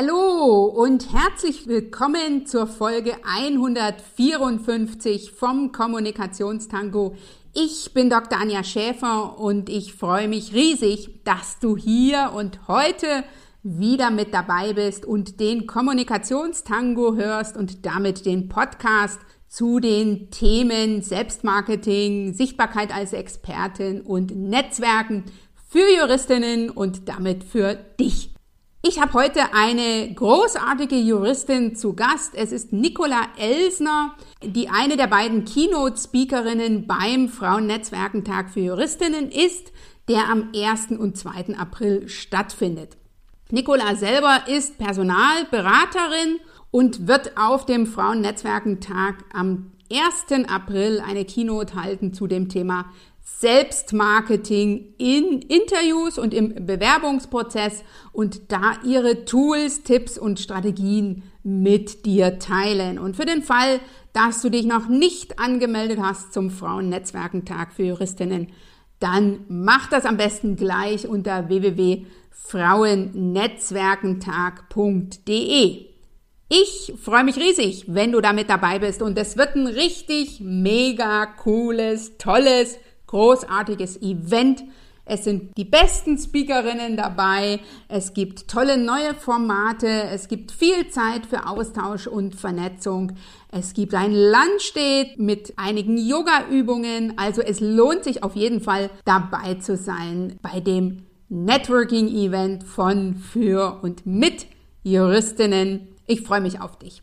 Hallo und herzlich willkommen zur Folge 154 vom Kommunikationstango. Ich bin Dr. Anja Schäfer und ich freue mich riesig, dass du hier und heute wieder mit dabei bist und den Kommunikationstango hörst und damit den Podcast zu den Themen Selbstmarketing, Sichtbarkeit als Expertin und Netzwerken für Juristinnen und damit für dich. Ich habe heute eine großartige Juristin zu Gast. Es ist Nicola Elsner, die eine der beiden Keynote-Speakerinnen beim Frauennetzwerkentag für Juristinnen ist, der am 1. und 2. April stattfindet. Nicola selber ist Personalberaterin und wird auf dem Frauennetzwerkentag am 1. April eine Keynote halten zu dem Thema Selbstmarketing in Interviews und im Bewerbungsprozess und da ihre Tools, Tipps und Strategien mit dir teilen. Und für den Fall, dass du dich noch nicht angemeldet hast zum Frauennetzwerkentag für Juristinnen, dann mach das am besten gleich unter www.frauennetzwerkentag.de. Ich freue mich riesig, wenn du damit dabei bist und es wird ein richtig mega cooles, tolles, großartiges Event. Es sind die besten Speakerinnen dabei. Es gibt tolle neue Formate. Es gibt viel Zeit für Austausch und Vernetzung. Es gibt ein Lunchsteht mit einigen Yoga-Übungen. Also es lohnt sich auf jeden Fall dabei zu sein bei dem Networking-Event von, für und mit Juristinnen. Ich freue mich auf dich.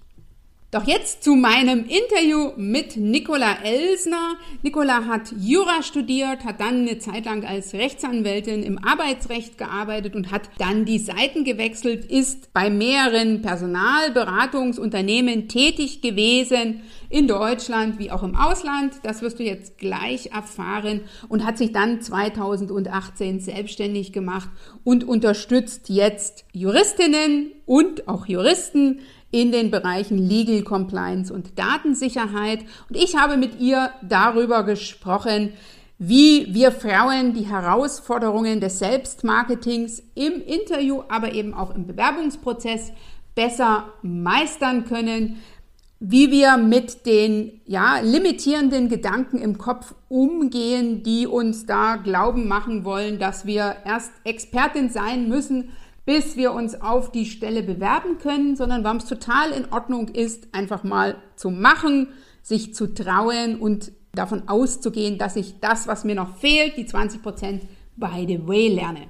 Doch jetzt zu meinem Interview mit Nicola Elsner. Nicola hat Jura studiert, hat dann eine Zeit lang als Rechtsanwältin im Arbeitsrecht gearbeitet und hat dann die Seiten gewechselt, ist bei mehreren Personalberatungsunternehmen tätig gewesen, in Deutschland wie auch im Ausland. Das wirst du jetzt gleich erfahren und hat sich dann 2018 selbstständig gemacht und unterstützt jetzt Juristinnen und auch Juristen in den Bereichen Legal Compliance und Datensicherheit. Und ich habe mit ihr darüber gesprochen, wie wir Frauen die Herausforderungen des Selbstmarketings im Interview, aber eben auch im Bewerbungsprozess besser meistern können, wie wir mit den ja, limitierenden Gedanken im Kopf umgehen, die uns da glauben machen wollen, dass wir erst Expertin sein müssen, bis wir uns auf die Stelle bewerben können, sondern warum es total in Ordnung ist, einfach mal zu machen, sich zu trauen und davon auszugehen, dass ich das, was mir noch fehlt, die 20 Prozent, by the way lerne.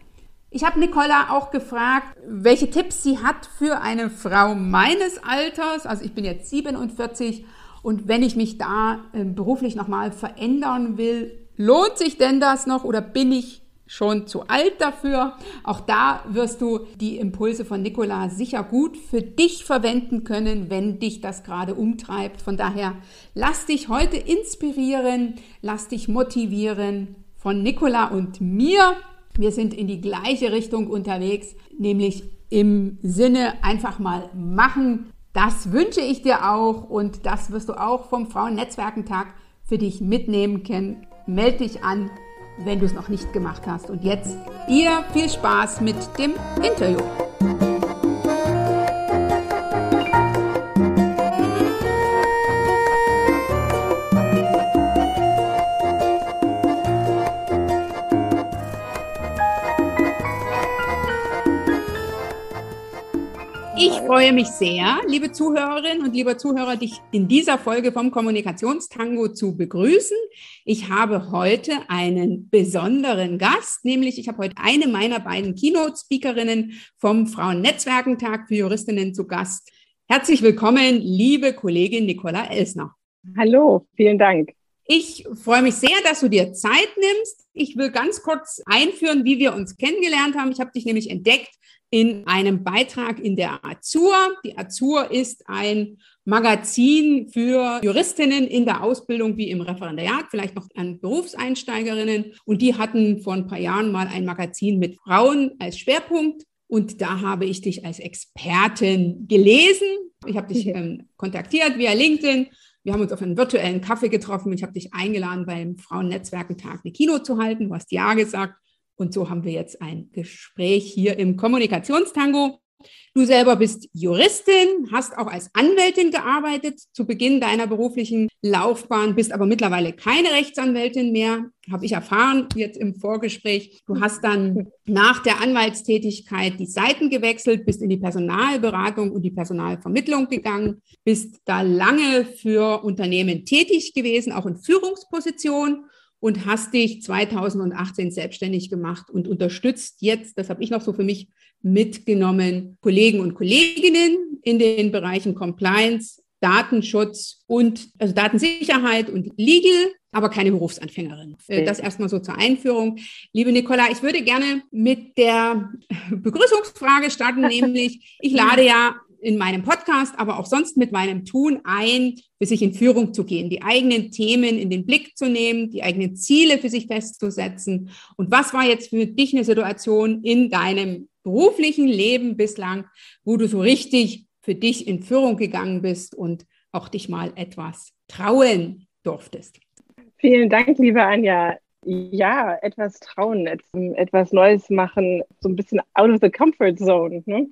Ich habe Nicola auch gefragt, welche Tipps sie hat für eine Frau meines Alters. Also ich bin jetzt 47 und wenn ich mich da äh, beruflich nochmal verändern will, lohnt sich denn das noch oder bin ich schon zu alt dafür. Auch da wirst du die Impulse von Nicola sicher gut für dich verwenden können, wenn dich das gerade umtreibt. Von daher lass dich heute inspirieren, lass dich motivieren von Nicola und mir. Wir sind in die gleiche Richtung unterwegs, nämlich im Sinne einfach mal machen. Das wünsche ich dir auch und das wirst du auch vom Frauennetzwerkentag für dich mitnehmen können. Meld dich an wenn du es noch nicht gemacht hast. Und jetzt dir viel Spaß mit dem Interview. Freue mich sehr, liebe Zuhörerinnen und lieber Zuhörer, dich in dieser Folge vom Kommunikationstango zu begrüßen. Ich habe heute einen besonderen Gast, nämlich ich habe heute eine meiner beiden Keynote-Speakerinnen vom Frauennetzwerkentag für Juristinnen zu Gast. Herzlich willkommen, liebe Kollegin Nicola Elsner. Hallo, vielen Dank. Ich freue mich sehr, dass du dir Zeit nimmst. Ich will ganz kurz einführen, wie wir uns kennengelernt haben. Ich habe dich nämlich entdeckt in einem Beitrag in der Azur. Die Azur ist ein Magazin für Juristinnen in der Ausbildung wie im Referendariat, vielleicht noch an Berufseinsteigerinnen. Und die hatten vor ein paar Jahren mal ein Magazin mit Frauen als Schwerpunkt. Und da habe ich dich als Expertin gelesen. Ich habe dich ähm, kontaktiert via LinkedIn. Wir haben uns auf einen virtuellen Kaffee getroffen. Ich habe dich eingeladen, beim Frauennetzwerkentag eine Kino zu halten. Du hast Ja gesagt. Und so haben wir jetzt ein Gespräch hier im Kommunikationstango. Du selber bist Juristin, hast auch als Anwältin gearbeitet zu Beginn deiner beruflichen Laufbahn, bist aber mittlerweile keine Rechtsanwältin mehr, habe ich erfahren jetzt im Vorgespräch. Du hast dann nach der Anwaltstätigkeit die Seiten gewechselt, bist in die Personalberatung und die Personalvermittlung gegangen, bist da lange für Unternehmen tätig gewesen, auch in Führungspositionen und hast dich 2018 selbstständig gemacht und unterstützt jetzt, das habe ich noch so für mich mitgenommen, Kollegen und Kolleginnen in den Bereichen Compliance, Datenschutz und also Datensicherheit und Legal, aber keine Berufsanfängerin. Äh, das erstmal so zur Einführung. Liebe Nicola, ich würde gerne mit der Begrüßungsfrage starten, nämlich ich lade ja in meinem Podcast, aber auch sonst mit meinem Tun ein, für sich in Führung zu gehen, die eigenen Themen in den Blick zu nehmen, die eigenen Ziele für sich festzusetzen. Und was war jetzt für dich eine Situation in deinem beruflichen Leben bislang, wo du so richtig für dich in Führung gegangen bist und auch dich mal etwas trauen durftest? Vielen Dank, liebe Anja. Ja, etwas trauen, etwas Neues machen, so ein bisschen out of the comfort zone. Ne?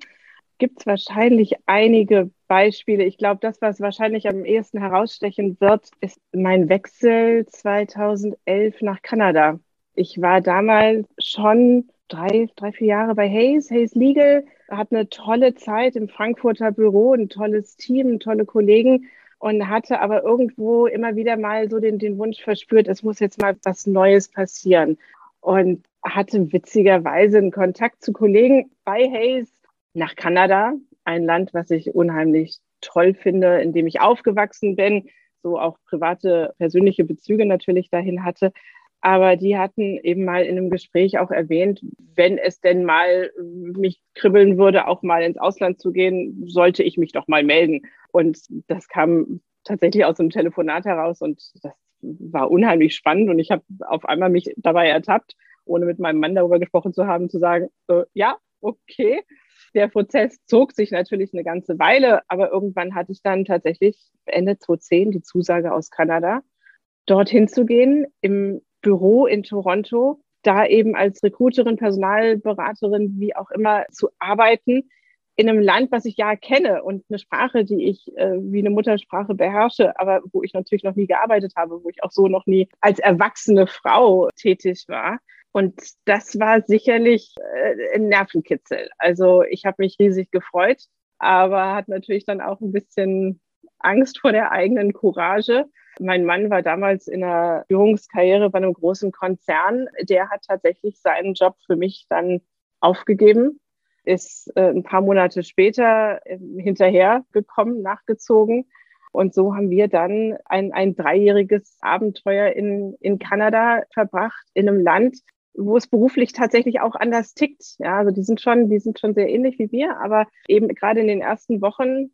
Gibt es wahrscheinlich einige Beispiele. Ich glaube, das, was wahrscheinlich am ehesten herausstechen wird, ist mein Wechsel 2011 nach Kanada. Ich war damals schon drei, drei, vier Jahre bei Hayes, Hayes Legal, hatte eine tolle Zeit im Frankfurter Büro, ein tolles Team, tolle Kollegen und hatte aber irgendwo immer wieder mal so den, den Wunsch verspürt, es muss jetzt mal was Neues passieren. Und hatte witzigerweise einen Kontakt zu Kollegen bei Hayes, nach Kanada, ein Land, was ich unheimlich toll finde, in dem ich aufgewachsen bin, so auch private, persönliche Bezüge natürlich dahin hatte. Aber die hatten eben mal in einem Gespräch auch erwähnt, wenn es denn mal mich kribbeln würde, auch mal ins Ausland zu gehen, sollte ich mich doch mal melden. Und das kam tatsächlich aus einem Telefonat heraus und das war unheimlich spannend. Und ich habe auf einmal mich dabei ertappt, ohne mit meinem Mann darüber gesprochen zu haben, zu sagen, äh, ja, okay, der Prozess zog sich natürlich eine ganze Weile, aber irgendwann hatte ich dann tatsächlich Ende 2010 die Zusage aus Kanada, dorthin zu gehen, im Büro in Toronto, da eben als Recruiterin, Personalberaterin, wie auch immer, zu arbeiten in einem Land, was ich ja kenne und eine Sprache, die ich äh, wie eine Muttersprache beherrsche, aber wo ich natürlich noch nie gearbeitet habe, wo ich auch so noch nie als erwachsene Frau tätig war. Und das war sicherlich äh, ein Nervenkitzel. Also ich habe mich riesig gefreut, aber hat natürlich dann auch ein bisschen Angst vor der eigenen Courage. Mein Mann war damals in einer Führungskarriere bei einem großen Konzern. Der hat tatsächlich seinen Job für mich dann aufgegeben, ist äh, ein paar Monate später äh, hinterher gekommen, nachgezogen. Und so haben wir dann ein, ein dreijähriges Abenteuer in, in Kanada verbracht, in einem Land, wo es beruflich tatsächlich auch anders tickt. Ja, also die sind schon, die sind schon sehr ähnlich wie wir, aber eben gerade in den ersten Wochen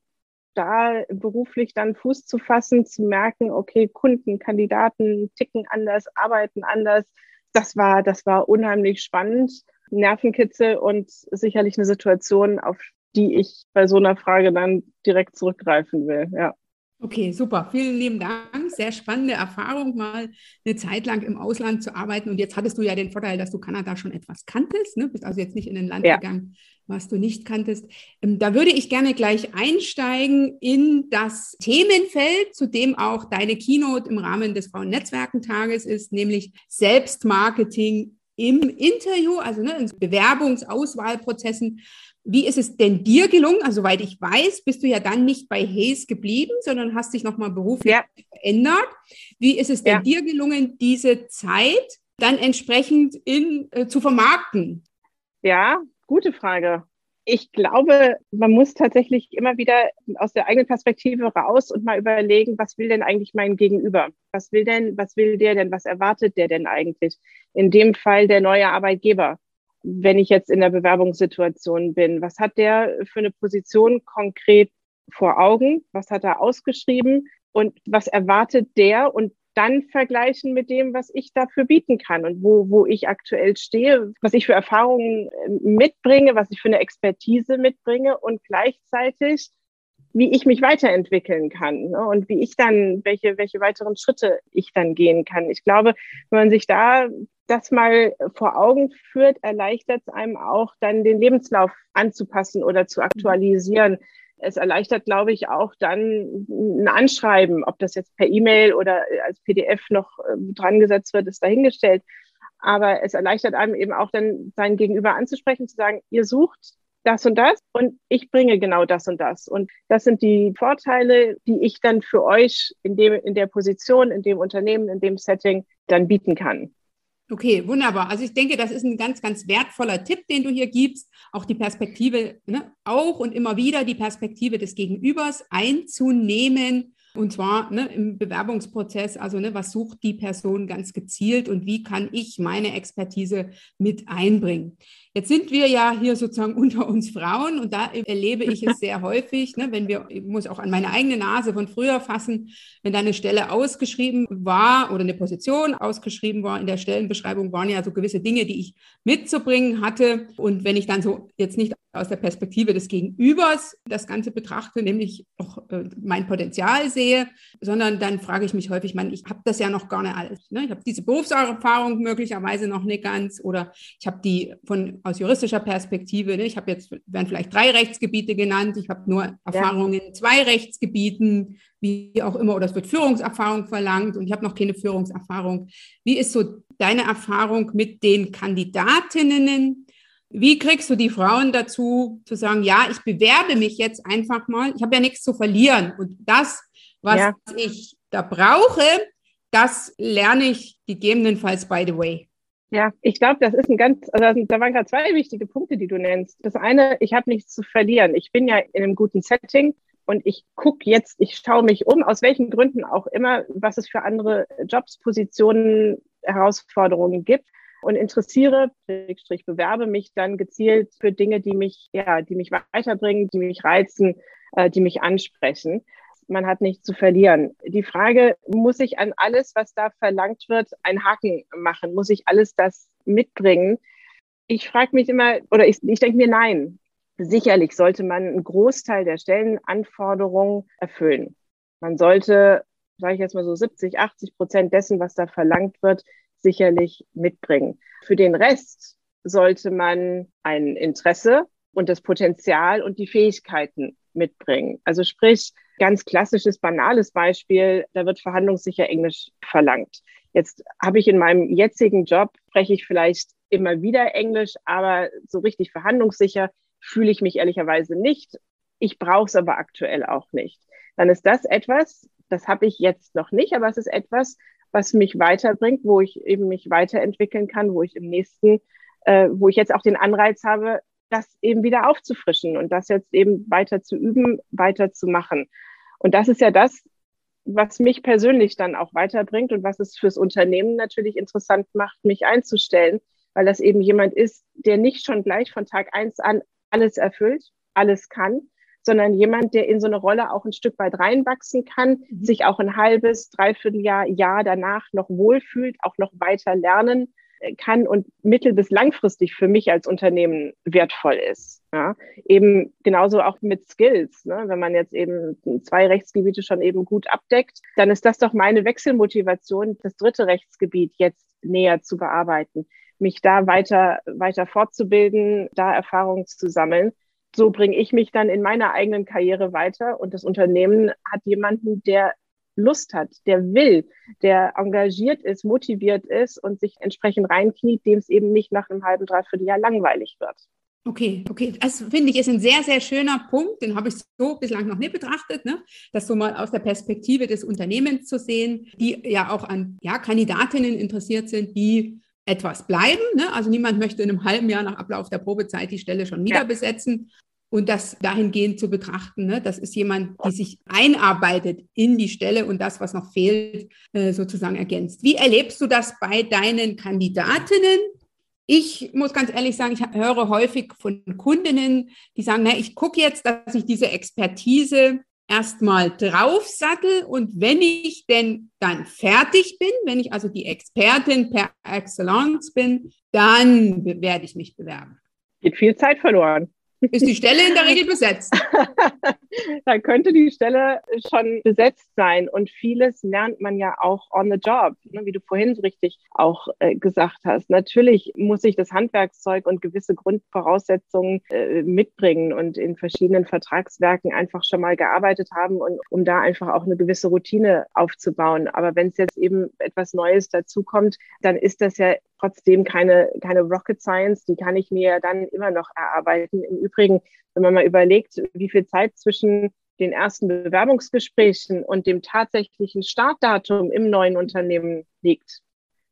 da beruflich dann Fuß zu fassen, zu merken, okay, Kunden, Kandidaten ticken anders, arbeiten anders. Das war, das war unheimlich spannend, Nervenkitzel und sicherlich eine Situation, auf die ich bei so einer Frage dann direkt zurückgreifen will. Ja. Okay, super. Vielen lieben Dank. Sehr spannende Erfahrung, mal eine Zeit lang im Ausland zu arbeiten. Und jetzt hattest du ja den Vorteil, dass du Kanada schon etwas kanntest. Ne? Bist also jetzt nicht in ein Land ja. gegangen, was du nicht kanntest. Ähm, da würde ich gerne gleich einsteigen in das Themenfeld, zu dem auch deine Keynote im Rahmen des Frauennetzwerkentages ist, nämlich Selbstmarketing im Interview, also ne, in Bewerbungsauswahlprozessen wie ist es denn dir gelungen? Also, soweit ich weiß, bist du ja dann nicht bei Hayes geblieben, sondern hast dich nochmal beruflich ja. verändert. Wie ist es denn ja. dir gelungen, diese Zeit dann entsprechend in, äh, zu vermarkten? Ja, gute Frage. Ich glaube, man muss tatsächlich immer wieder aus der eigenen Perspektive raus und mal überlegen, was will denn eigentlich mein Gegenüber? Was will denn, was will der denn? Was erwartet der denn eigentlich? In dem Fall der neue Arbeitgeber wenn ich jetzt in der Bewerbungssituation bin? Was hat der für eine Position konkret vor Augen? Was hat er ausgeschrieben? Und was erwartet der? Und dann vergleichen mit dem, was ich dafür bieten kann und wo, wo ich aktuell stehe, was ich für Erfahrungen äh, mitbringe, was ich für eine Expertise mitbringe und gleichzeitig, wie ich mich weiterentwickeln kann ne? und wie ich dann, welche, welche weiteren Schritte ich dann gehen kann. Ich glaube, wenn man sich da das mal vor Augen führt, erleichtert es einem auch dann den Lebenslauf anzupassen oder zu aktualisieren. Es erleichtert, glaube ich, auch dann ein Anschreiben, ob das jetzt per E-Mail oder als PDF noch ähm, dran gesetzt wird, ist dahingestellt. Aber es erleichtert einem eben auch dann sein Gegenüber anzusprechen, zu sagen, ihr sucht das und das und ich bringe genau das und das. Und das sind die Vorteile, die ich dann für euch in dem, in der Position, in dem Unternehmen, in dem Setting dann bieten kann. Okay, wunderbar. Also ich denke, das ist ein ganz, ganz wertvoller Tipp, den du hier gibst, auch die Perspektive, ne, auch und immer wieder die Perspektive des Gegenübers einzunehmen und zwar ne, im Bewerbungsprozess, also ne, was sucht die Person ganz gezielt und wie kann ich meine Expertise mit einbringen. Jetzt sind wir ja hier sozusagen unter uns Frauen und da erlebe ich es sehr häufig, ne, wenn wir, ich muss auch an meine eigene Nase von früher fassen, wenn da eine Stelle ausgeschrieben war oder eine Position ausgeschrieben war, in der Stellenbeschreibung waren ja so gewisse Dinge, die ich mitzubringen hatte. Und wenn ich dann so jetzt nicht aus der Perspektive des Gegenübers das Ganze betrachte, nämlich auch äh, mein Potenzial sehe, sondern dann frage ich mich häufig, man, ich habe das ja noch gar nicht alles. Ne? Ich habe diese Berufserfahrung möglicherweise noch nicht ganz oder ich habe die von aus juristischer Perspektive, ne? ich habe jetzt, werden vielleicht drei Rechtsgebiete genannt, ich habe nur Erfahrungen ja. in zwei Rechtsgebieten, wie auch immer, oder es wird Führungserfahrung verlangt und ich habe noch keine Führungserfahrung. Wie ist so deine Erfahrung mit den Kandidatinnen? Wie kriegst du die Frauen dazu, zu sagen, ja, ich bewerbe mich jetzt einfach mal, ich habe ja nichts zu verlieren und das, was ja. ich da brauche, das lerne ich gegebenenfalls by the way. Ja, ich glaube, das ist ein ganz, also da waren gerade zwei wichtige Punkte, die du nennst. Das eine, ich habe nichts zu verlieren. Ich bin ja in einem guten Setting und ich gucke jetzt, ich schaue mich um, aus welchen Gründen auch immer, was es für andere Jobs, Positionen, Herausforderungen gibt und interessiere, bewerbe mich dann gezielt für Dinge, die mich, ja, die mich weiterbringen, die mich reizen, äh, die mich ansprechen. Man hat nichts zu verlieren. Die Frage, muss ich an alles, was da verlangt wird, einen Haken machen? Muss ich alles das mitbringen? Ich frage mich immer, oder ich, ich denke mir, nein. Sicherlich sollte man einen Großteil der Stellenanforderungen erfüllen. Man sollte, sage ich jetzt mal so 70, 80 Prozent dessen, was da verlangt wird, sicherlich mitbringen. Für den Rest sollte man ein Interesse und das Potenzial und die Fähigkeiten mitbringen. Also sprich, ganz klassisches, banales Beispiel, da wird verhandlungssicher Englisch verlangt. Jetzt habe ich in meinem jetzigen Job, spreche ich vielleicht immer wieder Englisch, aber so richtig verhandlungssicher fühle ich mich ehrlicherweise nicht. Ich brauche es aber aktuell auch nicht. Dann ist das etwas, das habe ich jetzt noch nicht, aber es ist etwas, was mich weiterbringt, wo ich eben mich weiterentwickeln kann, wo ich im nächsten, äh, wo ich jetzt auch den Anreiz habe, das eben wieder aufzufrischen und das jetzt eben weiter zu üben, weiter zu machen. Und das ist ja das, was mich persönlich dann auch weiterbringt und was es fürs Unternehmen natürlich interessant macht, mich einzustellen, weil das eben jemand ist, der nicht schon gleich von Tag eins an alles erfüllt, alles kann, sondern jemand, der in so eine Rolle auch ein Stück weit reinwachsen kann, mhm. sich auch ein halbes, dreiviertel Jahr, Jahr danach noch wohlfühlt, auch noch weiter lernen kann und mittel- bis langfristig für mich als Unternehmen wertvoll ist. Ja, eben genauso auch mit Skills. Ne? Wenn man jetzt eben zwei Rechtsgebiete schon eben gut abdeckt, dann ist das doch meine Wechselmotivation, das dritte Rechtsgebiet jetzt näher zu bearbeiten, mich da weiter, weiter fortzubilden, da Erfahrungen zu sammeln so bringe ich mich dann in meiner eigenen Karriere weiter und das Unternehmen hat jemanden, der Lust hat, der will, der engagiert ist, motiviert ist und sich entsprechend reinkniet, dem es eben nicht nach einem halben, dreiviertel Jahr langweilig wird. Okay, okay. Das finde ich ist ein sehr, sehr schöner Punkt. Den habe ich so bislang noch nicht betrachtet, ne? das so mal aus der Perspektive des Unternehmens zu sehen, die ja auch an ja, Kandidatinnen interessiert sind, die etwas bleiben. Ne? Also niemand möchte in einem halben Jahr nach Ablauf der Probezeit die Stelle schon wieder ja. besetzen. Und das dahingehend zu betrachten, ne? das ist jemand, die sich einarbeitet in die Stelle und das, was noch fehlt, äh, sozusagen ergänzt. Wie erlebst du das bei deinen Kandidatinnen? Ich muss ganz ehrlich sagen, ich höre häufig von Kundinnen, die sagen, na, ich gucke jetzt, dass ich diese Expertise erstmal draufsattel und wenn ich denn dann fertig bin, wenn ich also die Expertin per Excellence bin, dann werde ich mich bewerben. Geht viel Zeit verloren. Ist die Stelle in der Regel besetzt. da könnte die Stelle schon besetzt sein. Und vieles lernt man ja auch on the job, ne, wie du vorhin so richtig auch äh, gesagt hast. Natürlich muss ich das Handwerkszeug und gewisse Grundvoraussetzungen äh, mitbringen und in verschiedenen Vertragswerken einfach schon mal gearbeitet haben und um da einfach auch eine gewisse Routine aufzubauen. Aber wenn es jetzt eben etwas Neues dazukommt, dann ist das ja trotzdem keine, keine Rocket Science, die kann ich mir dann immer noch erarbeiten. Im Übrigen, wenn man mal überlegt, wie viel Zeit zwischen den ersten Bewerbungsgesprächen und dem tatsächlichen Startdatum im neuen Unternehmen liegt.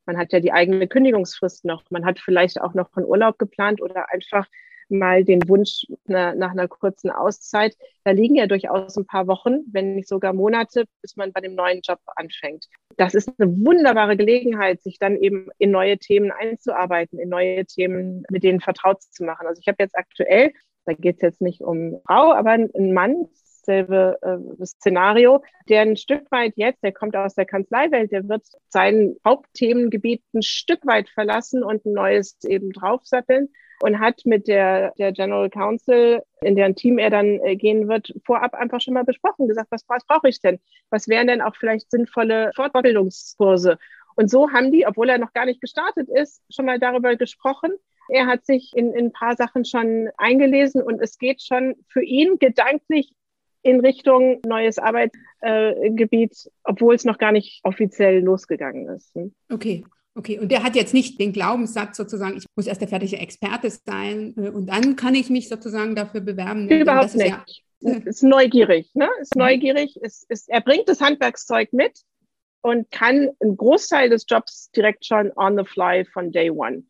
Man hat ja die eigene Kündigungsfrist noch. Man hat vielleicht auch noch einen Urlaub geplant oder einfach mal den Wunsch nach, nach einer kurzen Auszeit. Da liegen ja durchaus ein paar Wochen, wenn nicht sogar Monate, bis man bei dem neuen Job anfängt. Das ist eine wunderbare Gelegenheit, sich dann eben in neue Themen einzuarbeiten, in neue Themen mit denen vertraut zu machen. Also ich habe jetzt aktuell, da geht es jetzt nicht um Frau, aber ein Mann, selbe äh, Szenario, der ein Stück weit jetzt, der kommt aus der Kanzleiwelt, der wird sein Hauptthemengebiet ein Stück weit verlassen und ein neues eben draufsatteln und hat mit der, der General Counsel, in deren Team er dann äh, gehen wird, vorab einfach schon mal besprochen, gesagt, was, was brauche ich denn? Was wären denn auch vielleicht sinnvolle Fortbildungskurse? Und so haben die, obwohl er noch gar nicht gestartet ist, schon mal darüber gesprochen. Er hat sich in, in ein paar Sachen schon eingelesen und es geht schon für ihn gedanklich in Richtung neues Arbeitsgebiet, äh, obwohl es noch gar nicht offiziell losgegangen ist. Okay. Okay, und der hat jetzt nicht den Glaubenssatz sozusagen, ich muss erst der fertige Experte sein äh, und dann kann ich mich sozusagen dafür bewerben. Überhaupt nicht. Ja, ist neugierig, ne? Ist neugierig, ist, ist, er bringt das Handwerkszeug mit und kann einen Großteil des Jobs direkt schon on the fly von day one.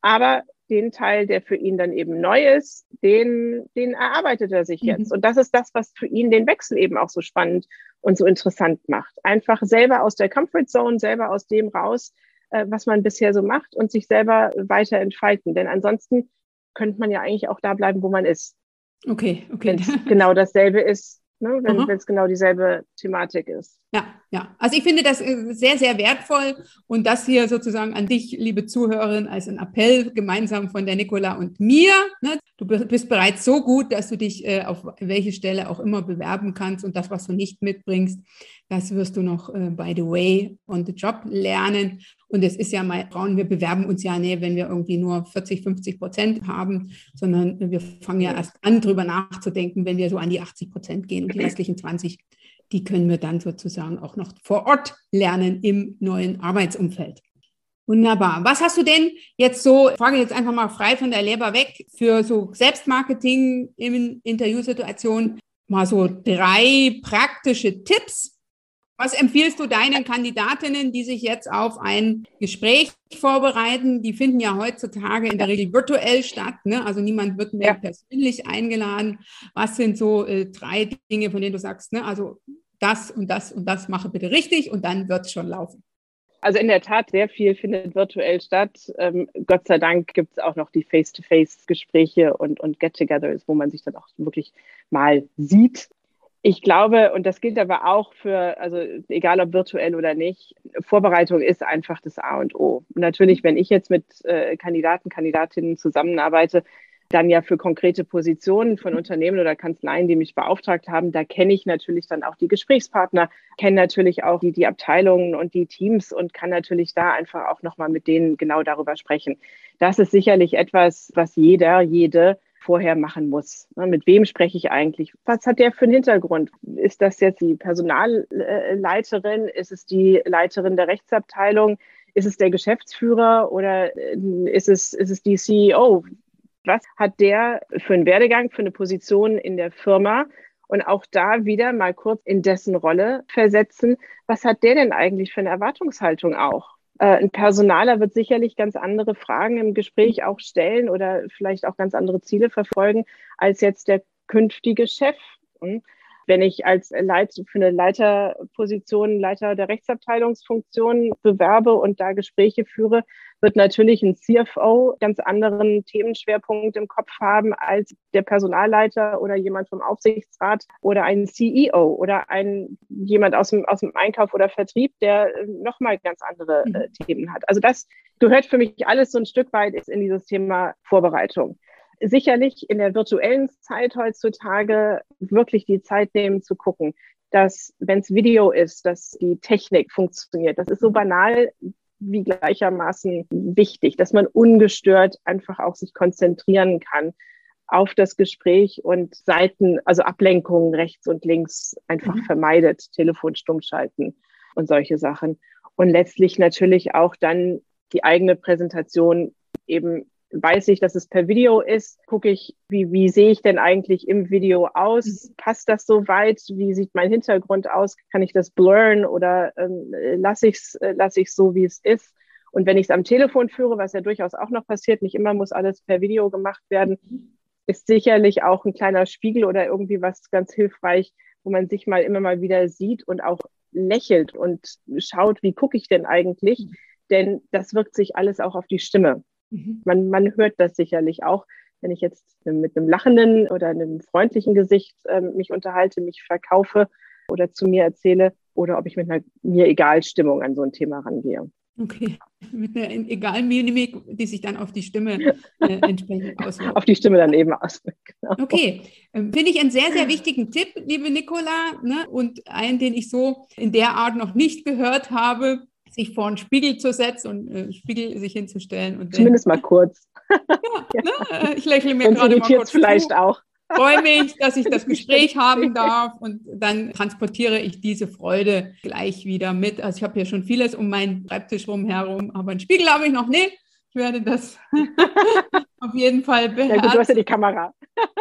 Aber den Teil, der für ihn dann eben neu ist, den, den erarbeitet er sich jetzt. Mhm. Und das ist das, was für ihn den Wechsel eben auch so spannend und so interessant macht. Einfach selber aus der Comfort Zone, selber aus dem raus, was man bisher so macht und sich selber weiter entfalten. Denn ansonsten könnte man ja eigentlich auch da bleiben, wo man ist. Okay, okay. Wenn es genau dasselbe ist, ne? wenn es genau dieselbe Thematik ist. Ja, ja. Also ich finde das äh, sehr, sehr wertvoll und das hier sozusagen an dich, liebe Zuhörerin, als ein Appell gemeinsam von der Nicola und mir. Ne? Du bist bereits so gut, dass du dich äh, auf welche Stelle auch immer bewerben kannst und das, was du nicht mitbringst, das wirst du noch, äh, by the way, on the job lernen. Und es ist ja mal, Frauen, wir bewerben uns ja nicht, wenn wir irgendwie nur 40, 50 Prozent haben, sondern wir fangen ja erst an, drüber nachzudenken, wenn wir so an die 80 Prozent gehen und die restlichen 20 die können wir dann sozusagen auch noch vor Ort lernen im neuen Arbeitsumfeld. Wunderbar. Was hast du denn jetzt so, ich frage jetzt einfach mal frei von der Leber weg, für so Selbstmarketing in Interviewsituationen, mal so drei praktische Tipps. Was empfiehlst du deinen Kandidatinnen, die sich jetzt auf ein Gespräch vorbereiten? Die finden ja heutzutage in der Regel virtuell statt. Ne? Also niemand wird mehr ja. persönlich eingeladen. Was sind so äh, drei Dinge, von denen du sagst, ne? also das und das und das mache bitte richtig und dann wird es schon laufen. Also in der Tat, sehr viel findet virtuell statt. Ähm, Gott sei Dank gibt es auch noch die Face-to-Face-Gespräche und, und Get-togethers, wo man sich dann auch wirklich mal sieht. Ich glaube, und das gilt aber auch für, also egal ob virtuell oder nicht, Vorbereitung ist einfach das A und O. natürlich, wenn ich jetzt mit äh, Kandidaten, Kandidatinnen zusammenarbeite, dann ja für konkrete Positionen von Unternehmen oder Kanzleien, die mich beauftragt haben, da kenne ich natürlich dann auch die Gesprächspartner, kenne natürlich auch die, die Abteilungen und die Teams und kann natürlich da einfach auch nochmal mit denen genau darüber sprechen. Das ist sicherlich etwas, was jeder, jede vorher machen muss. Ne, mit wem spreche ich eigentlich? Was hat der für einen Hintergrund? Ist das jetzt die Personalleiterin? Ist es die Leiterin der Rechtsabteilung? Ist es der Geschäftsführer oder äh, ist es, ist es die CEO? Was hat der für einen Werdegang, für eine Position in der Firma? Und auch da wieder mal kurz in dessen Rolle versetzen. Was hat der denn eigentlich für eine Erwartungshaltung auch? Äh, ein Personaler wird sicherlich ganz andere Fragen im Gespräch auch stellen oder vielleicht auch ganz andere Ziele verfolgen als jetzt der künftige Chef. Hm? Wenn ich als Leit für eine Leiterposition, Leiter der Rechtsabteilungsfunktion bewerbe und da Gespräche führe, wird natürlich ein CFO ganz anderen Themenschwerpunkt im Kopf haben als der Personalleiter oder jemand vom Aufsichtsrat oder ein CEO oder ein jemand aus dem, aus dem Einkauf oder Vertrieb, der nochmal ganz andere äh, mhm. Themen hat. Also das gehört für mich alles so ein Stück weit in dieses Thema Vorbereitung. sicherlich in der virtuellen Zeit heutzutage wirklich die Zeit nehmen zu gucken, dass wenn es Video ist, dass die Technik funktioniert. Das ist so banal wie gleichermaßen wichtig, dass man ungestört einfach auch sich konzentrieren kann auf das Gespräch und Seiten, also Ablenkungen rechts und links einfach mhm. vermeidet, Telefon stumm schalten und solche Sachen. Und letztlich natürlich auch dann die eigene Präsentation eben weiß ich, dass es per Video ist, gucke ich, wie, wie sehe ich denn eigentlich im Video aus? Mhm. Passt das so weit? Wie sieht mein Hintergrund aus? Kann ich das blurren oder ähm, lasse ich es äh, lass ich's so, wie es ist? Und wenn ich es am Telefon führe, was ja durchaus auch noch passiert, nicht immer muss alles per Video gemacht werden, ist sicherlich auch ein kleiner Spiegel oder irgendwie was ganz hilfreich, wo man sich mal immer mal wieder sieht und auch lächelt und schaut, wie gucke ich denn eigentlich? Mhm. Denn das wirkt sich alles auch auf die Stimme. Mhm. Man, man hört das sicherlich auch, wenn ich jetzt mit einem lachenden oder einem freundlichen Gesicht äh, mich unterhalte, mich verkaufe oder zu mir erzähle oder ob ich mit einer mir egal Stimmung an so ein Thema rangehe. Okay, mit einer egalen Mimik, die sich dann auf die Stimme äh, entsprechend auswirkt. auf die Stimme dann eben auswirkt. Genau. Okay, ähm, finde ich einen sehr, sehr wichtigen Tipp, liebe Nicola, ne? und einen, den ich so in der Art noch nicht gehört habe sich vor einen Spiegel zu setzen und äh, Spiegel sich hinzustellen. Und Zumindest mal kurz. ja, ne? Ich lächle mir gerade mal kurz vielleicht zu. auch. Freue mich, dass ich das Gespräch haben darf und dann transportiere ich diese Freude gleich wieder mit. Also ich habe hier schon vieles um meinen Schreibtisch rumherum, aber einen Spiegel habe ich noch nicht. Ich werde das auf jeden Fall beherrschen. Ja, du hast ja die Kamera.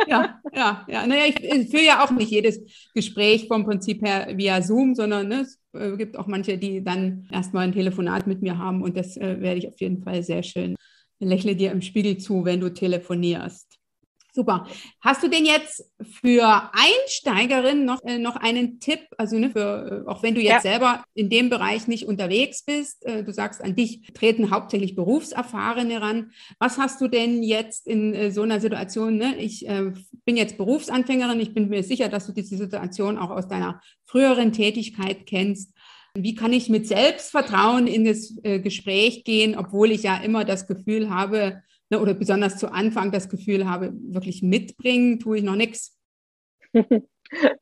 ja, ja, ja. Naja, ich, ich führe ja auch nicht jedes Gespräch vom Prinzip her via Zoom, sondern ne, es äh, gibt auch manche, die dann erstmal ein Telefonat mit mir haben und das äh, werde ich auf jeden Fall sehr schön. Lächle dir im Spiegel zu, wenn du telefonierst. Super. Hast du denn jetzt für Einsteigerinnen noch, äh, noch einen Tipp? Also ne, für, äh, auch wenn du jetzt ja. selber in dem Bereich nicht unterwegs bist, äh, du sagst, an dich treten hauptsächlich Berufserfahrene ran. Was hast du denn jetzt in äh, so einer Situation? Ne? Ich äh, bin jetzt Berufsanfängerin, ich bin mir sicher, dass du diese Situation auch aus deiner früheren Tätigkeit kennst. Wie kann ich mit Selbstvertrauen in das äh, Gespräch gehen, obwohl ich ja immer das Gefühl habe, ne, oder besonders zu Anfang das Gefühl habe, wirklich mitbringen, tue ich noch nichts.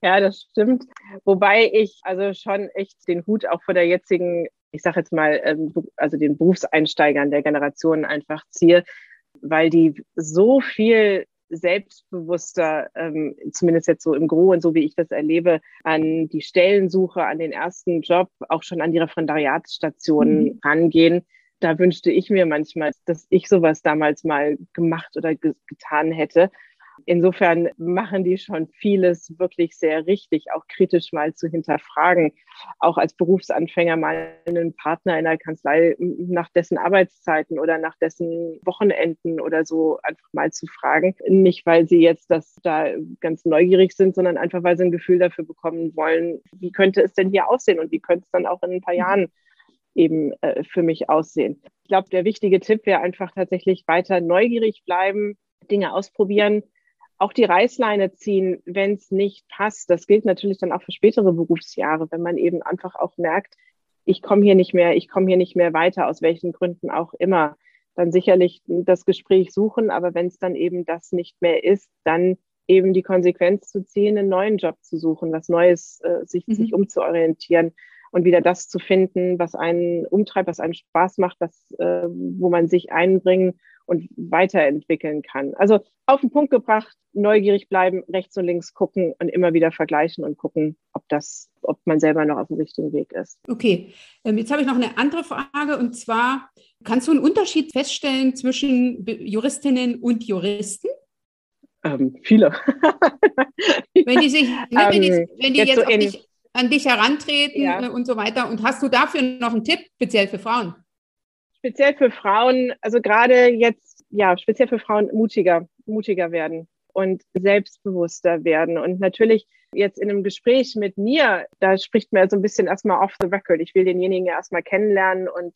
Ja, das stimmt. Wobei ich also schon echt den Hut auch vor der jetzigen, ich sage jetzt mal, ähm, also den Berufseinsteigern der Generation einfach ziehe, weil die so viel selbstbewusster, ähm, zumindest jetzt so im Gro und so wie ich das erlebe, an die Stellensuche, an den ersten Job, auch schon an die Referendariatsstationen mhm. rangehen, da wünschte ich mir manchmal, dass ich sowas damals mal gemacht oder ge getan hätte. Insofern machen die schon vieles wirklich sehr richtig, auch kritisch mal zu hinterfragen. Auch als Berufsanfänger mal einen Partner in der Kanzlei nach dessen Arbeitszeiten oder nach dessen Wochenenden oder so einfach mal zu fragen. Nicht, weil sie jetzt das da ganz neugierig sind, sondern einfach, weil sie ein Gefühl dafür bekommen wollen, wie könnte es denn hier aussehen und wie könnte es dann auch in ein paar Jahren eben äh, für mich aussehen. Ich glaube, der wichtige Tipp wäre einfach tatsächlich weiter neugierig bleiben, Dinge ausprobieren, auch die Reißleine ziehen, wenn es nicht passt. Das gilt natürlich dann auch für spätere Berufsjahre, wenn man eben einfach auch merkt, ich komme hier nicht mehr, ich komme hier nicht mehr weiter, aus welchen Gründen auch immer. Dann sicherlich das Gespräch suchen, aber wenn es dann eben das nicht mehr ist, dann eben die Konsequenz zu ziehen, einen neuen Job zu suchen, was Neues, äh, sich, mhm. sich umzuorientieren und wieder das zu finden, was einen umtreibt, was einen Spaß macht, das, äh, wo man sich einbringen und weiterentwickeln kann. Also auf den Punkt gebracht, neugierig bleiben, rechts und links gucken und immer wieder vergleichen und gucken, ob das, ob man selber noch auf dem richtigen Weg ist. Okay, ähm, jetzt habe ich noch eine andere Frage und zwar, kannst du einen Unterschied feststellen zwischen Juristinnen und Juristen? Ähm, viele. wenn die sich, ne, wenn die, wenn die jetzt, jetzt so auf dich an dich herantreten ja. Äh, und so weiter. Und hast du dafür noch einen Tipp, speziell für Frauen? Speziell für Frauen, also gerade jetzt, ja, speziell für Frauen mutiger, mutiger werden und selbstbewusster werden. Und natürlich jetzt in einem Gespräch mit mir, da spricht man so ein bisschen erstmal off the record. Ich will denjenigen ja erstmal kennenlernen und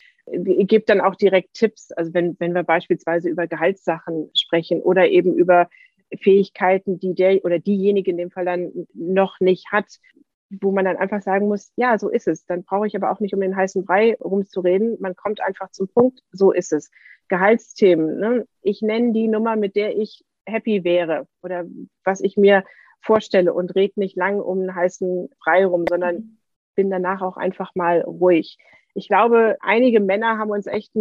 gebe dann auch direkt Tipps. Also wenn, wenn wir beispielsweise über Gehaltssachen sprechen oder eben über Fähigkeiten, die der oder diejenige in dem Fall dann noch nicht hat, wo man dann einfach sagen muss, ja, so ist es. Dann brauche ich aber auch nicht um den heißen Brei rumzureden. Man kommt einfach zum Punkt, so ist es. Gehaltsthemen. Ne? Ich nenne die Nummer, mit der ich happy wäre oder was ich mir vorstelle und red nicht lang um einen heißen Brei rum, sondern bin danach auch einfach mal ruhig. Ich glaube, einige Männer haben uns echt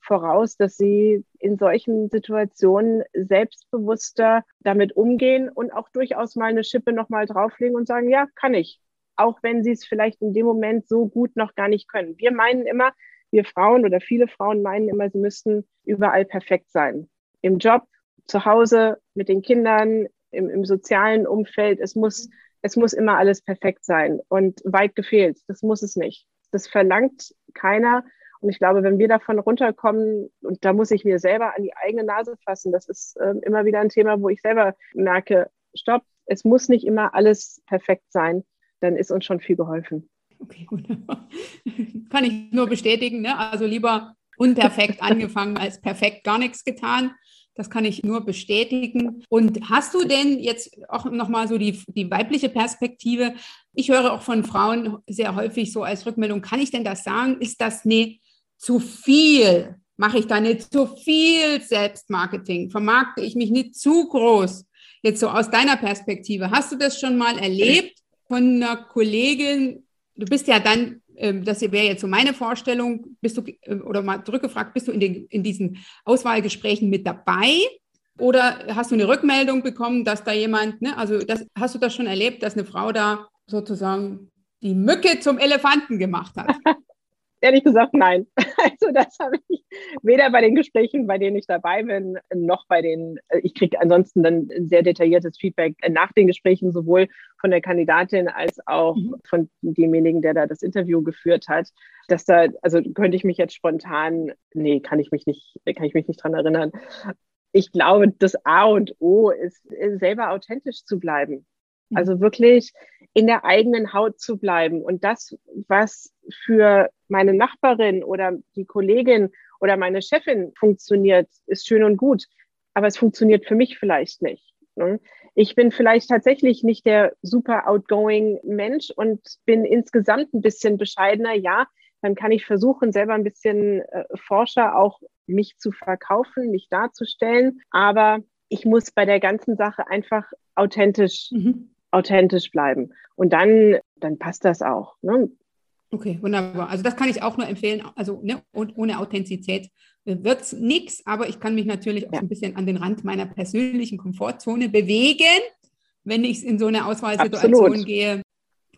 voraus, dass sie in solchen Situationen selbstbewusster damit umgehen und auch durchaus mal eine Schippe nochmal drauflegen und sagen, ja, kann ich. Auch wenn sie es vielleicht in dem Moment so gut noch gar nicht können. Wir meinen immer, wir Frauen oder viele Frauen meinen immer, sie müssten überall perfekt sein. Im Job, zu Hause, mit den Kindern, im, im sozialen Umfeld. Es muss, es muss immer alles perfekt sein und weit gefehlt. Das muss es nicht. Das verlangt keiner. Und ich glaube, wenn wir davon runterkommen, und da muss ich mir selber an die eigene Nase fassen, das ist äh, immer wieder ein Thema, wo ich selber merke, stopp, es muss nicht immer alles perfekt sein, dann ist uns schon viel geholfen. Okay, wunderbar. Kann ich nur bestätigen. Ne? Also lieber unperfekt angefangen als perfekt gar nichts getan. Das kann ich nur bestätigen. Und hast du denn jetzt auch nochmal so die, die weibliche Perspektive? Ich höre auch von Frauen sehr häufig so als Rückmeldung, kann ich denn das sagen? Ist das ne zu viel? Mache ich da nicht zu viel Selbstmarketing? Vermarkte ich mich nicht zu groß? Jetzt so aus deiner Perspektive. Hast du das schon mal erlebt von einer Kollegin? Du bist ja dann ähm, das wäre jetzt so meine Vorstellung, bist du, äh, oder mal zurückgefragt, bist du in, den, in diesen Auswahlgesprächen mit dabei? Oder hast du eine Rückmeldung bekommen, dass da jemand, ne, also das, hast du das schon erlebt, dass eine Frau da sozusagen die Mücke zum Elefanten gemacht hat? Ehrlich gesagt, nein. Also das habe ich weder bei den Gesprächen, bei denen ich dabei bin, noch bei den, äh, ich kriege ansonsten dann sehr detailliertes Feedback nach den Gesprächen, sowohl von der Kandidatin als auch mhm. von demjenigen, der da das Interview geführt hat. Dass da, also könnte ich mich jetzt spontan, nee, kann ich mich nicht, kann ich mich nicht dran erinnern. Ich glaube, das A und O ist, selber authentisch zu bleiben. Mhm. Also wirklich in der eigenen Haut zu bleiben. Und das, was für meine Nachbarin oder die Kollegin oder meine Chefin funktioniert, ist schön und gut. Aber es funktioniert für mich vielleicht nicht. Ne? Ich bin vielleicht tatsächlich nicht der super outgoing Mensch und bin insgesamt ein bisschen bescheidener. Ja, dann kann ich versuchen, selber ein bisschen äh, Forscher auch mich zu verkaufen, mich darzustellen. Aber ich muss bei der ganzen Sache einfach authentisch, mhm. Authentisch bleiben. Und dann, dann passt das auch. Ne? Okay, wunderbar. Also das kann ich auch nur empfehlen. Also ne, und ohne Authentizität wird es nichts, aber ich kann mich natürlich auch ja. ein bisschen an den Rand meiner persönlichen Komfortzone bewegen, wenn ich in so eine Auswahlsituation gehe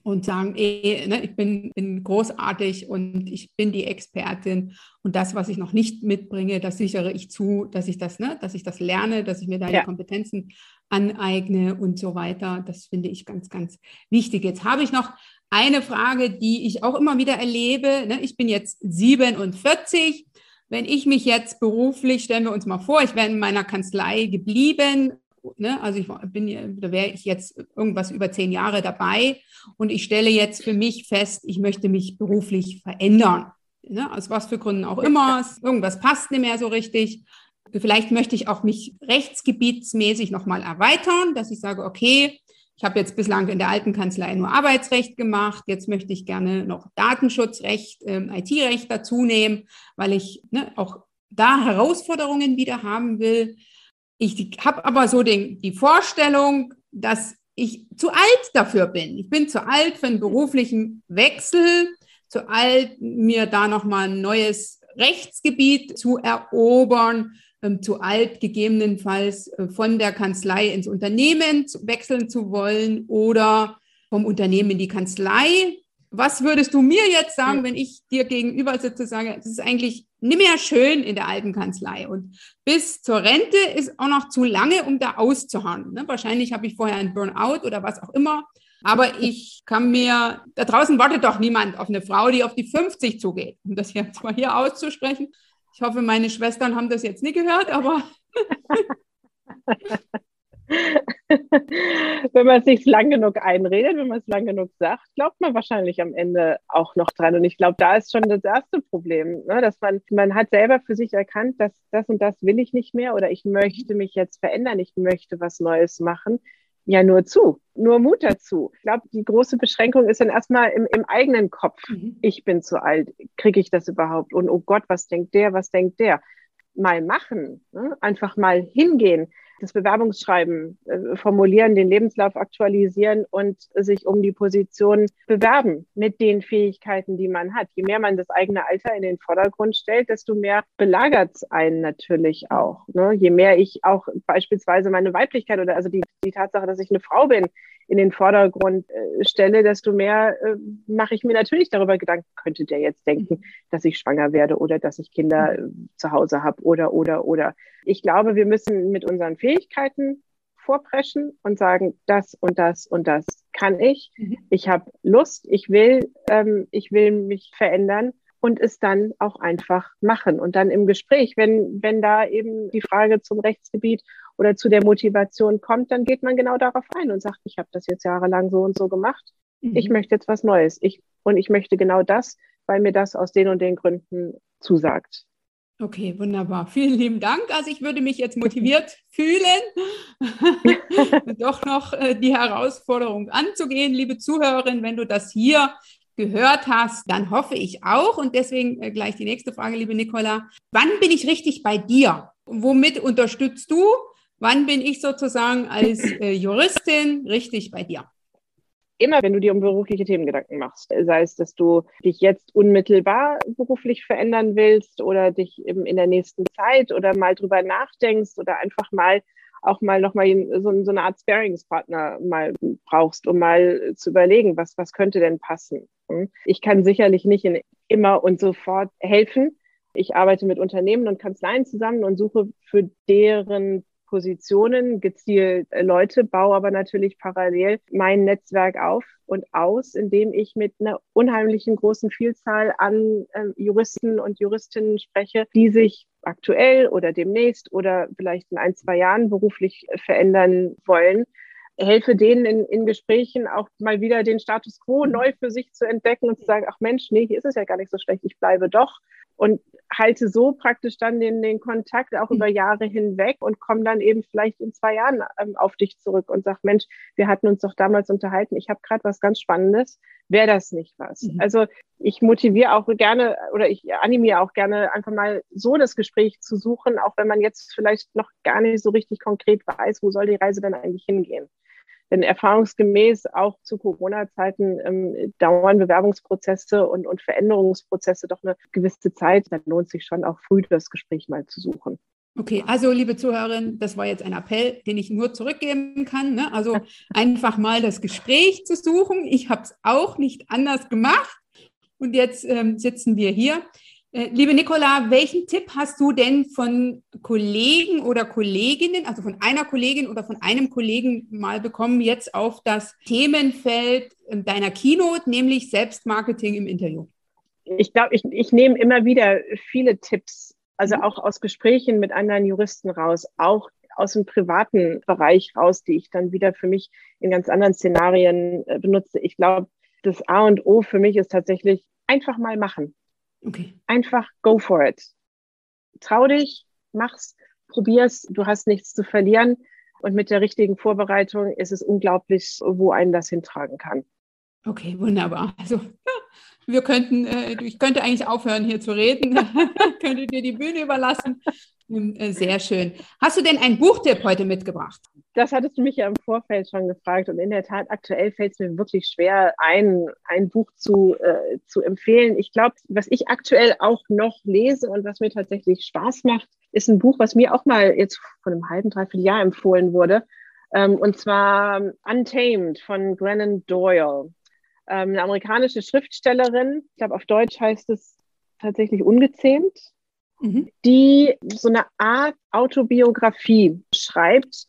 und sagen, ey, ne, ich bin, bin, großartig und ich bin die Expertin und das, was ich noch nicht mitbringe, das sichere ich zu, dass ich das, ne, dass ich das lerne, dass ich mir da ja. die Kompetenzen aneigne und so weiter. Das finde ich ganz, ganz wichtig. Jetzt habe ich noch eine Frage, die ich auch immer wieder erlebe. Ne? Ich bin jetzt 47. Wenn ich mich jetzt beruflich, stellen wir uns mal vor, ich wäre in meiner Kanzlei geblieben, ne? also ich bin, da wäre ich jetzt irgendwas über zehn Jahre dabei und ich stelle jetzt für mich fest, ich möchte mich beruflich verändern. Ne? Aus was für Gründen auch immer, irgendwas passt nicht mehr so richtig. Vielleicht möchte ich auch mich rechtsgebietsmäßig nochmal erweitern, dass ich sage, okay, ich habe jetzt bislang in der alten Kanzlei nur Arbeitsrecht gemacht. Jetzt möchte ich gerne noch Datenschutzrecht, ähm, IT-Recht dazu nehmen, weil ich ne, auch da Herausforderungen wieder haben will. Ich habe aber so den, die Vorstellung, dass ich zu alt dafür bin. Ich bin zu alt für einen beruflichen Wechsel, zu alt, mir da nochmal ein neues Rechtsgebiet zu erobern zu alt, gegebenenfalls äh, von der Kanzlei ins Unternehmen wechseln zu wollen oder vom Unternehmen in die Kanzlei. Was würdest du mir jetzt sagen, wenn ich dir gegenüber sitze und sage, es ist eigentlich nicht mehr schön in der alten Kanzlei und bis zur Rente ist auch noch zu lange, um da auszuharren. Ne? Wahrscheinlich habe ich vorher ein Burnout oder was auch immer. Aber ich kann mir, da draußen wartet doch niemand auf eine Frau, die auf die 50 zugeht, um das jetzt mal hier auszusprechen. Ich hoffe, meine Schwestern haben das jetzt nie gehört, aber. wenn man es sich lang genug einredet, wenn man es lang genug sagt, glaubt man wahrscheinlich am Ende auch noch dran. Und ich glaube, da ist schon das erste Problem, ne? dass man, man hat selber für sich erkannt, dass das und das will ich nicht mehr oder ich möchte mich jetzt verändern, ich möchte was Neues machen ja nur zu, nur Mut dazu. Ich glaube, die große Beschränkung ist dann erstmal im, im eigenen Kopf. Mhm. Ich bin zu alt, kriege ich das überhaupt? Und oh Gott, was denkt der, was denkt der? Mal machen, ne? einfach mal hingehen. Das Bewerbungsschreiben äh, formulieren, den Lebenslauf aktualisieren und sich um die Position bewerben mit den Fähigkeiten, die man hat. Je mehr man das eigene Alter in den Vordergrund stellt, desto mehr belagert es einen natürlich auch. Ne? Je mehr ich auch beispielsweise meine Weiblichkeit oder also die, die Tatsache, dass ich eine Frau bin, in den Vordergrund äh, stelle, desto mehr äh, mache ich mir natürlich darüber Gedanken, könnte der jetzt denken, dass ich schwanger werde oder dass ich Kinder äh, zu Hause habe oder, oder, oder. Ich glaube, wir müssen mit unseren Fähigkeiten vorpreschen und sagen, das und das und das kann ich. Mhm. Ich habe Lust, ich will, ähm, ich will mich verändern und es dann auch einfach machen. Und dann im Gespräch, wenn, wenn da eben die Frage zum Rechtsgebiet oder zu der Motivation kommt, dann geht man genau darauf ein und sagt, ich habe das jetzt jahrelang so und so gemacht. Mhm. Ich möchte jetzt was Neues. Ich, und ich möchte genau das, weil mir das aus den und den Gründen zusagt. Okay, wunderbar. Vielen lieben Dank. Also ich würde mich jetzt motiviert fühlen, doch noch äh, die Herausforderung anzugehen. Liebe Zuhörerin, wenn du das hier gehört hast, dann hoffe ich auch. Und deswegen äh, gleich die nächste Frage, liebe Nicola. Wann bin ich richtig bei dir? Womit unterstützt du? Wann bin ich sozusagen als äh, Juristin richtig bei dir? Immer, wenn du dir um berufliche Themen Gedanken machst, sei es, dass du dich jetzt unmittelbar beruflich verändern willst oder dich eben in der nächsten Zeit oder mal drüber nachdenkst oder einfach mal auch mal nochmal so, so eine Art Sparingspartner mal brauchst, um mal zu überlegen, was, was könnte denn passen. Hm? Ich kann sicherlich nicht in immer und sofort helfen. Ich arbeite mit Unternehmen und Kanzleien zusammen und suche für deren Positionen gezielt äh, Leute, baue aber natürlich parallel mein Netzwerk auf und aus, indem ich mit einer unheimlichen großen Vielzahl an äh, Juristen und Juristinnen spreche, die sich aktuell oder demnächst oder vielleicht in ein, zwei Jahren beruflich verändern wollen. Helfe denen in, in Gesprächen auch mal wieder den Status quo neu für sich zu entdecken und zu sagen, ach Mensch, nee, hier ist es ja gar nicht so schlecht, ich bleibe doch und halte so praktisch dann den, den Kontakt auch über Jahre hinweg und komme dann eben vielleicht in zwei Jahren ähm, auf dich zurück und sag, Mensch, wir hatten uns doch damals unterhalten, ich habe gerade was ganz Spannendes, wäre das nicht was? Mhm. Also ich motiviere auch gerne oder ich animiere auch gerne einfach mal so das Gespräch zu suchen, auch wenn man jetzt vielleicht noch gar nicht so richtig konkret weiß, wo soll die Reise dann eigentlich hingehen. Denn erfahrungsgemäß auch zu Corona-Zeiten ähm, dauern Bewerbungsprozesse und, und Veränderungsprozesse doch eine gewisse Zeit. Dann lohnt sich schon auch früh das Gespräch mal zu suchen. Okay, also liebe Zuhörerin, das war jetzt ein Appell, den ich nur zurückgeben kann. Ne? Also einfach mal das Gespräch zu suchen. Ich habe es auch nicht anders gemacht. Und jetzt ähm, sitzen wir hier. Äh, liebe Nicola, welchen Tipp hast du denn von Kollegen oder Kolleginnen, also von einer Kollegin oder von einem Kollegen mal bekommen, jetzt auf das Themenfeld ähm, deiner Keynote, nämlich Selbstmarketing im Interview? Ich glaube, ich, ich nehme immer wieder viele Tipps, also mhm. auch aus Gesprächen mit anderen Juristen raus, auch aus dem privaten Bereich raus, die ich dann wieder für mich in ganz anderen Szenarien äh, benutze. Ich glaube, das A und O für mich ist tatsächlich einfach mal machen. Okay. Einfach go for it. Trau dich, mach's, probier's, du hast nichts zu verlieren. Und mit der richtigen Vorbereitung ist es unglaublich, wo einen das hintragen kann. Okay, wunderbar. Also wir könnten, äh, ich könnte eigentlich aufhören, hier zu reden. könnte dir die Bühne überlassen. Äh, sehr schön. Hast du denn einen Buchtipp heute mitgebracht? Das hattest du mich ja im Vorfeld schon gefragt. Und in der Tat, aktuell fällt es mir wirklich schwer, ein, ein Buch zu, äh, zu empfehlen. Ich glaube, was ich aktuell auch noch lese und was mir tatsächlich Spaß macht, ist ein Buch, was mir auch mal jetzt vor einem halben, dreiviertel Jahr empfohlen wurde. Ähm, und zwar Untamed von Glennon Doyle. Ähm, eine amerikanische Schriftstellerin. Ich glaube, auf Deutsch heißt es tatsächlich ungezähmt mhm. die so eine Art Autobiografie schreibt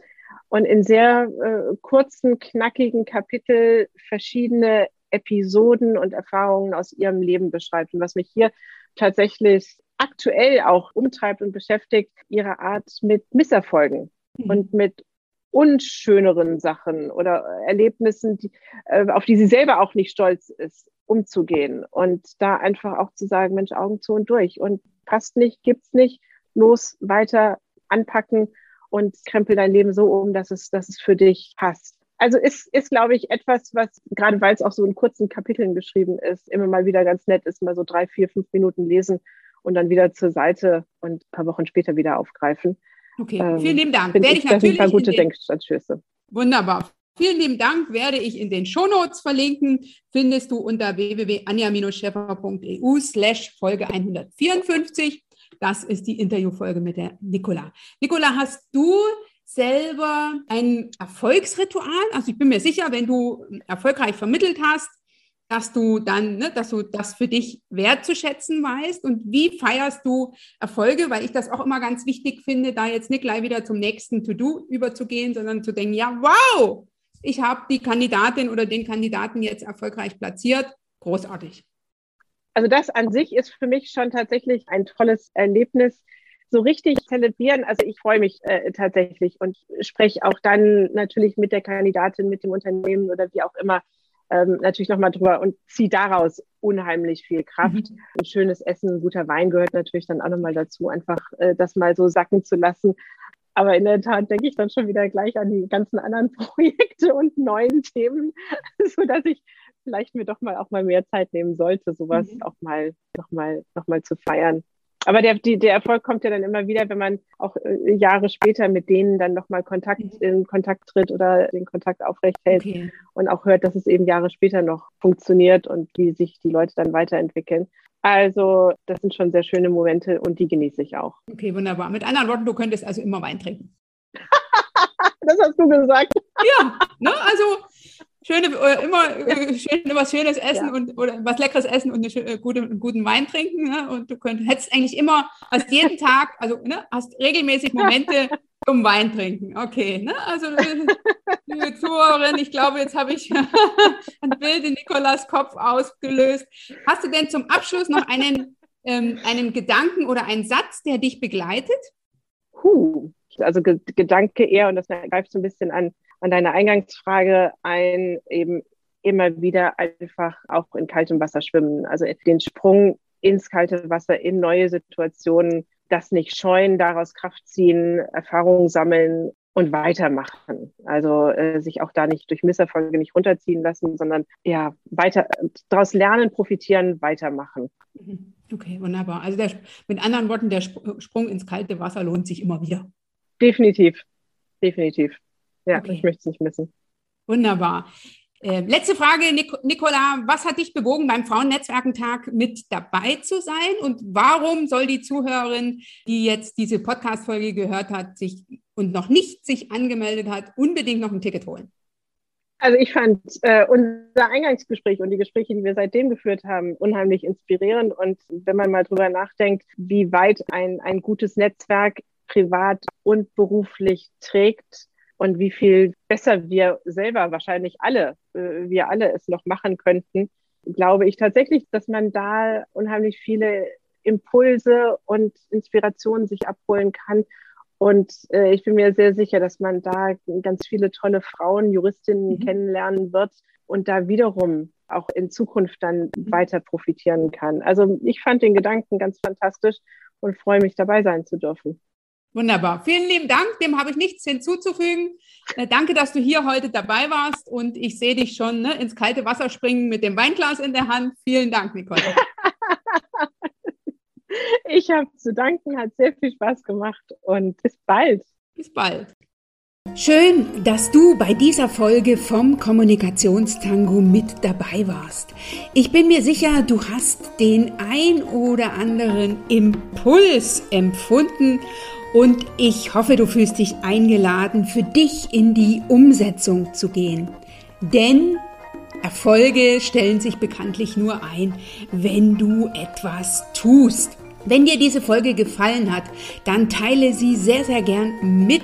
und in sehr äh, kurzen, knackigen Kapitel verschiedene Episoden und Erfahrungen aus ihrem Leben beschreibt. Und was mich hier tatsächlich aktuell auch umtreibt und beschäftigt, ihre Art mit Misserfolgen mhm. und mit unschöneren Sachen oder Erlebnissen, die, äh, auf die sie selber auch nicht stolz ist, umzugehen und da einfach auch zu sagen, Mensch, Augen zu und durch und passt nicht, gibt's nicht, los, weiter anpacken und krempel dein Leben so um, dass es, dass es für dich passt. Also ist, ist, glaube ich, etwas, was, gerade weil es auch so in kurzen Kapiteln geschrieben ist, immer mal wieder ganz nett ist, mal so drei, vier, fünf Minuten lesen und dann wieder zur Seite und ein paar Wochen später wieder aufgreifen. Okay, ähm, vielen lieben Dank. Werde ich, ich natürlich. Sind gute Denkstartstöße. Wunderbar. Vielen lieben Dank, werde ich in den Shownotes verlinken. Findest du unter www.anja-scheffer.eu slash Folge 154. Das ist die Interviewfolge mit der Nicola. Nicola, hast du selber ein Erfolgsritual? Also ich bin mir sicher, wenn du erfolgreich vermittelt hast, dass du dann, ne, dass du das für dich wertzuschätzen weißt und wie feierst du Erfolge, weil ich das auch immer ganz wichtig finde, da jetzt nicht gleich wieder zum nächsten To-Do überzugehen, sondern zu denken, ja, wow, ich habe die Kandidatin oder den Kandidaten jetzt erfolgreich platziert. Großartig. Also das an sich ist für mich schon tatsächlich ein tolles Erlebnis. So richtig zelebrieren, also ich freue mich äh, tatsächlich und spreche auch dann natürlich mit der Kandidatin, mit dem Unternehmen oder wie auch immer ähm, natürlich nochmal drüber und ziehe daraus unheimlich viel Kraft. Mhm. Ein schönes Essen, ein guter Wein gehört natürlich dann auch nochmal dazu, einfach äh, das mal so sacken zu lassen. Aber in der Tat denke ich dann schon wieder gleich an die ganzen anderen Projekte und neuen Themen, sodass ich vielleicht mir doch mal auch mal mehr Zeit nehmen sollte, sowas mhm. auch mal nochmal noch mal zu feiern. Aber der, die, der Erfolg kommt ja dann immer wieder, wenn man auch äh, Jahre später mit denen dann nochmal Kontakt, mhm. in Kontakt tritt oder den Kontakt aufrechthält okay. und auch hört, dass es eben Jahre später noch funktioniert und wie sich die Leute dann weiterentwickeln. Also, das sind schon sehr schöne Momente und die genieße ich auch. Okay, wunderbar. Mit anderen Worten, du könntest also immer Wein trinken. das hast du gesagt. Ja, ne? also schöne, äh, immer äh, schön, was Schönes essen ja. und oder was Leckeres essen und eine, äh, gute, einen guten Wein trinken. Ne? Und du könntest, hättest eigentlich immer, hast jeden Tag, also ne, hast regelmäßig Momente zum Wein trinken. Okay, ne? Also liebe Zuhörerin, ich glaube, jetzt habe ich ein Bild in Nikolas Kopf ausgelöst. Hast du denn zum Abschluss noch einen, ähm, einen Gedanken oder einen Satz, der dich begleitet? Huh, also Gedanke eher, und das greift so ein bisschen an an deine Eingangsfrage ein, eben immer wieder einfach auch in kaltem Wasser schwimmen. Also den Sprung ins kalte Wasser, in neue Situationen, das nicht scheuen, daraus Kraft ziehen, Erfahrungen sammeln und weitermachen. Also äh, sich auch da nicht durch Misserfolge nicht runterziehen lassen, sondern ja, weiter daraus lernen, profitieren, weitermachen. Mhm. Okay, wunderbar. Also der, mit anderen Worten, der Sprung ins kalte Wasser lohnt sich immer wieder. Definitiv, definitiv. Ja, okay. ich möchte es nicht missen. Wunderbar. Äh, letzte Frage, Nic Nicola. Was hat dich bewogen, beim Frauennetzwerkentag mit dabei zu sein? Und warum soll die Zuhörerin, die jetzt diese Podcast-Folge gehört hat, sich und noch nicht sich angemeldet hat, unbedingt noch ein Ticket holen? Also ich fand äh, unser Eingangsgespräch und die Gespräche, die wir seitdem geführt haben, unheimlich inspirierend. Und wenn man mal drüber nachdenkt, wie weit ein, ein gutes Netzwerk privat und beruflich trägt, und wie viel besser wir selber wahrscheinlich alle, äh, wir alle es noch machen könnten, glaube ich tatsächlich, dass man da unheimlich viele Impulse und Inspirationen sich abholen kann. Und äh, ich bin mir sehr sicher, dass man da ganz viele tolle Frauen, Juristinnen mhm. kennenlernen wird und da wiederum auch in Zukunft dann mhm. weiter profitieren kann. Also ich fand den Gedanken ganz fantastisch und freue mich dabei sein zu dürfen. Wunderbar. Vielen lieben Dank. Dem habe ich nichts hinzuzufügen. Äh, danke, dass du hier heute dabei warst und ich sehe dich schon ne, ins kalte Wasser springen mit dem Weinglas in der Hand. Vielen Dank, Nicole. ich habe zu danken, hat sehr viel Spaß gemacht und bis bald. Bis bald. Schön, dass du bei dieser Folge vom Kommunikationstango mit dabei warst. Ich bin mir sicher, du hast den ein oder anderen Impuls empfunden und ich hoffe, du fühlst dich eingeladen, für dich in die Umsetzung zu gehen. Denn Erfolge stellen sich bekanntlich nur ein, wenn du etwas tust. Wenn dir diese Folge gefallen hat, dann teile sie sehr, sehr gern mit